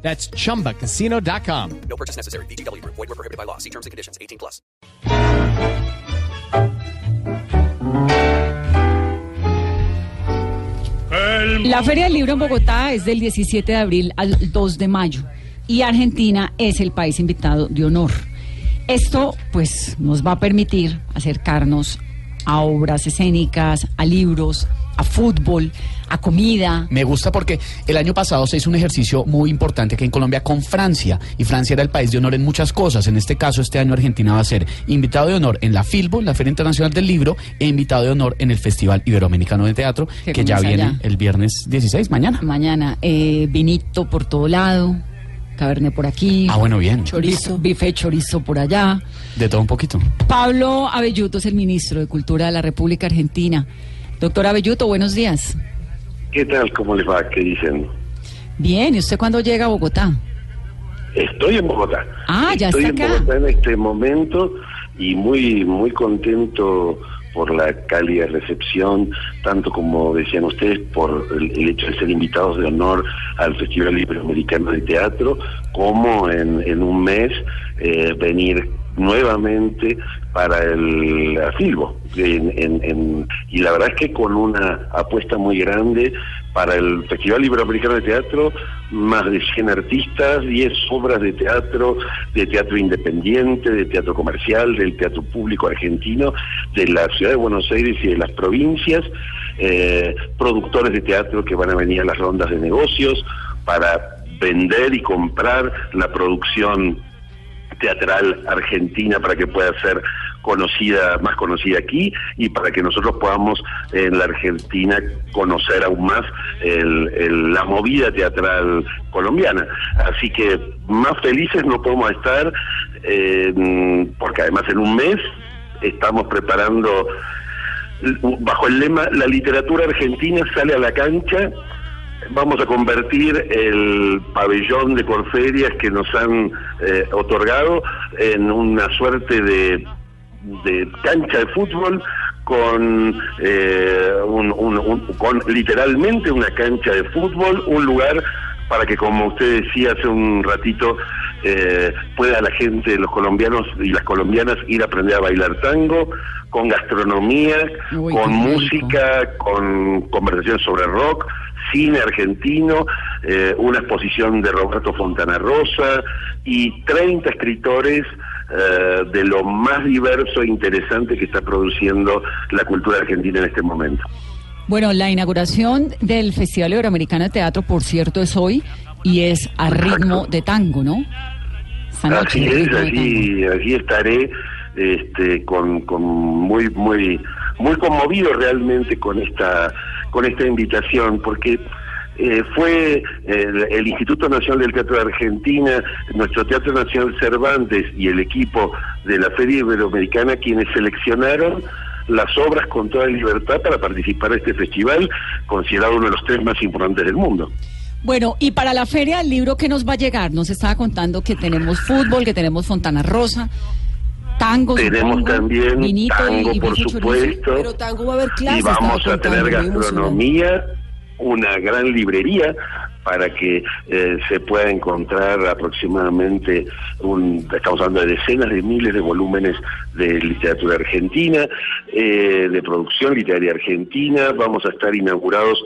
That's chumbacasino.com. No purchase necessary. BGW. Void were prohibited by law. See terms and conditions. 18 plus. La Feria del Libro en Bogotá es del 17 de abril al 2 de mayo y Argentina es el país invitado de honor. Esto pues nos va a permitir acercarnos a obras escénicas, a libros, a fútbol, a comida. Me gusta porque el año pasado se hizo un ejercicio muy importante aquí en Colombia con Francia y Francia era el país de honor en muchas cosas. En este caso, este año Argentina va a ser invitado de honor en la Filbo, la Feria Internacional del Libro, e invitado de honor en el Festival Iberoamericano de Teatro, Que que, ya viene el viernes 16, mañana. Mañana, eh, vinito por todo lado, cabernet por aquí. Ah, bueno, bien. Chorizo, bife chorizo por allá. De todo un poquito. Pablo Abelluto es el ministro de Cultura de la República Argentina. Doctor Abelluto, buenos días. ¿Qué tal? ¿Cómo les va? ¿Qué dicen? Bien, ¿y usted cuándo llega a Bogotá? Estoy en Bogotá. Ah, ya Estoy está en acá. Bogotá en este momento y muy muy contento por la cálida recepción, tanto como decían ustedes, por el, hecho de ser invitados de honor al Festival Iberoamericano de Teatro, como en, un mes eh, venir nuevamente para el la Filbo. En- en- en- y la verdad es que con una apuesta muy grande para el Festival Iberoamericano de Teatro, más de 100 artistas, 10 obras de teatro, de teatro independiente, de teatro comercial, del teatro público argentino, de la ciudad de Buenos Aires y de las provincias, eh, productores de teatro que van a venir a las rondas de negocios para vender y comprar la producción teatral argentina para que pueda ser conocida, más conocida aquí y para que nosotros podamos en la Argentina conocer aún más el- la movida teatral colombiana. Así que más felices no podemos estar eh, porque además en un mes estamos preparando bajo el lema La literatura argentina sale a la cancha vamos a convertir el pabellón de Corferias que nos han eh, otorgado en una suerte de, de cancha de fútbol con, eh, un- un- un- con literalmente una cancha de fútbol, un lugar para que, como usted decía hace un ratito, eh, pueda la gente, los colombianos y las colombianas ir a aprender a bailar tango, con gastronomía, Uy, con rico. música, con conversaciones sobre rock, cine argentino, eh, una exposición de Roberto Fontana Rosa y 30 escritores eh, de lo más diverso e interesante que está produciendo la cultura argentina en este momento. Bueno, la inauguración del Festival Iberoamericano de Teatro, por cierto, es hoy y es a ritmo de tango, ¿no? Noche, Así es, allí, allí estaré este, con, con muy, muy, muy conmovido realmente con esta, con esta invitación, porque eh, fue el, el Instituto Nacional del Teatro de Argentina, nuestro Teatro Nacional Cervantes y el equipo de la Feria Iberoamericana quienes seleccionaron las obras con toda libertad para participar en este festival, considerado uno de los tres más importantes del mundo. Bueno, y para la Feria del Libro, ¿qué nos va a llegar? Nos estaba contando que tenemos fútbol, que tenemos Fontana Rosa, tango, Tenemos supongo, también vinito tango, y por chorizo. supuesto. Pero tango va a haber clases. y vamos a tener gastronomía, una gran librería para que eh, se pueda encontrar aproximadamente, un, estamos hablando de decenas de miles de volúmenes de literatura argentina, eh, de producción literaria argentina, vamos a estar inaugurados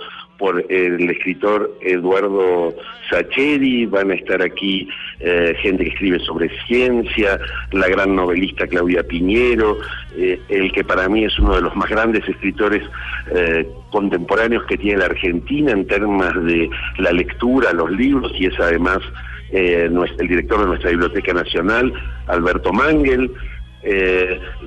por el escritor Eduardo Sacheri, van a estar aquí eh, gente que escribe sobre ciencia, la gran novelista Claudia Piñero, eh, el que para mí es uno de los más grandes escritores eh, contemporáneos que tiene la Argentina en términos de la lectura, los libros, y es además el director de nuestra Biblioteca Nacional, Alberto Mangel,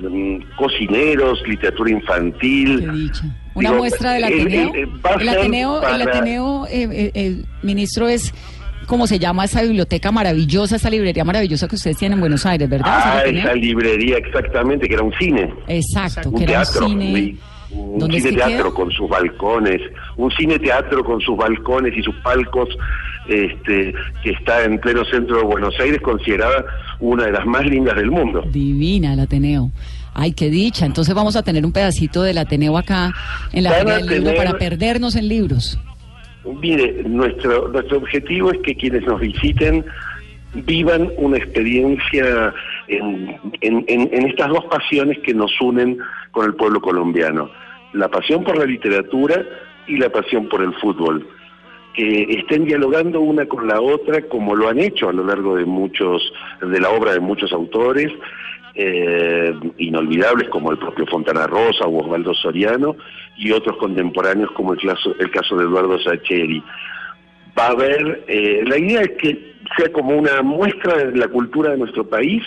mm, cocineros, literatura infantil. Una Digo, muestra del el- Ateneo. el- El Ateneo, el para- Ateneo, eh, eh, el ministro es cómo se llama esa biblioteca maravillosa, esa librería maravillosa que ustedes tienen en Buenos Aires, ¿verdad? ¿Es el Ah, esa librería exactamente, que era un cine. Exacto, un que era un teatro, cine. un ¿Dónde es cine teatro queda? con sus balcones, un cine teatro con sus balcones y sus palcos, este, que está en pleno centro de Buenos Aires, considerada una de las más lindas del mundo. Divina el Ateneo. Ay, qué dicha. Entonces vamos a tener un pedacito del Ateneo acá en la Feria del Libro tener- para perdernos en libros. Mire, nuestro, nuestro objetivo es que quienes nos visiten vivan una experiencia en, en- en- en estas dos pasiones que nos unen con el pueblo colombiano. La pasión por la literatura y la pasión por el fútbol. Que estén dialogando una con la otra como lo han hecho a lo largo de muchos, de la obra de muchos autores, eh, inolvidables como el propio Fontana Rosa o Osvaldo Soriano y otros contemporáneos como el caso, el caso de Eduardo Sacheri. Va a haber, eh, la idea es que sea como una muestra de la cultura de nuestro país,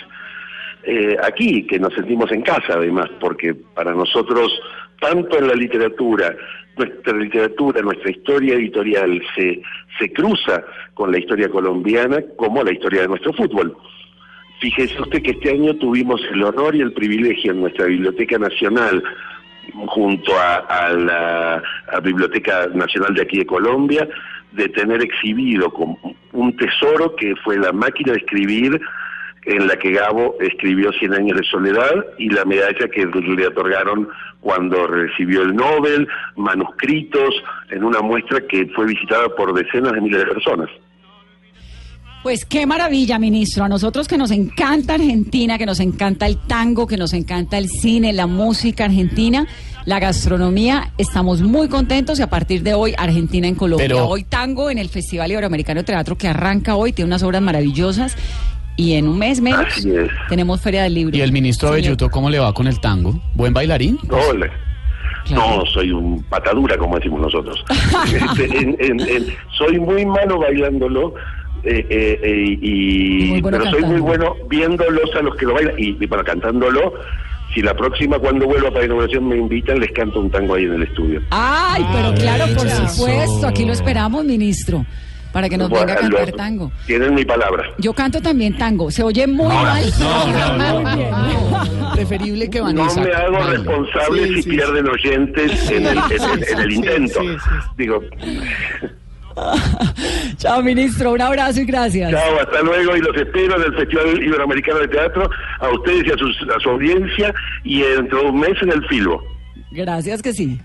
eh, aquí, que nos sentimos en casa además, porque para nosotros, tanto en la literatura, nuestra literatura, nuestra historia editorial se, se cruza con la historia colombiana como la historia de nuestro fútbol. Fíjese usted que este año tuvimos el honor y el privilegio en nuestra Biblioteca Nacional, junto a, la Biblioteca Nacional de aquí de Colombia, de tener exhibido un tesoro que fue la máquina de escribir en la que Gabo escribió Cien años de soledad y la medalla que le otorgaron cuando recibió el Nobel, manuscritos, en una muestra que fue visitada por decenas de miles de personas. Pues qué maravilla, ministro. A nosotros que nos encanta Argentina, que nos encanta el tango, que nos encanta el cine, la música argentina, la gastronomía, estamos muy contentos y a partir de hoy Argentina en Colombia. Pero- Hoy tango en el Festival Iberoamericano de Teatro que arranca hoy, tiene unas obras maravillosas y en un mes menos tenemos Feria del Libro. ¿Y el ministro Belluto cómo le va con el tango? ¿Buen bailarín? Claro. No, soy un patadura, como decimos nosotros. Este, en- en- en- soy muy malo bailándolo, eh, eh, eh, y, bueno pero soy muy bueno viéndolos a los que lo bailan y, y para cantándolo. Si la próxima cuando vuelva para inauguración me invitan, les canto un tango ahí en el estudio. Ay, pero claro, por eso. supuesto, aquí lo esperamos, ministro, para que nos Bueno, venga a cantar tango. Tienen mi palabra. Yo canto también tango, se oye muy mal. Muy bien. Preferible que No Vanessa. me hago responsable Sí, si sí, pierden oyentes en el, en el- en el Sí, intento. sí, sí. Digo, Chao, ministro, un abrazo y gracias. Chao, hasta luego y los espero en el Festival Iberoamericano de Teatro, a ustedes y a, sus- a su audiencia, y dentro de un mes en el Filbo. Gracias que sí.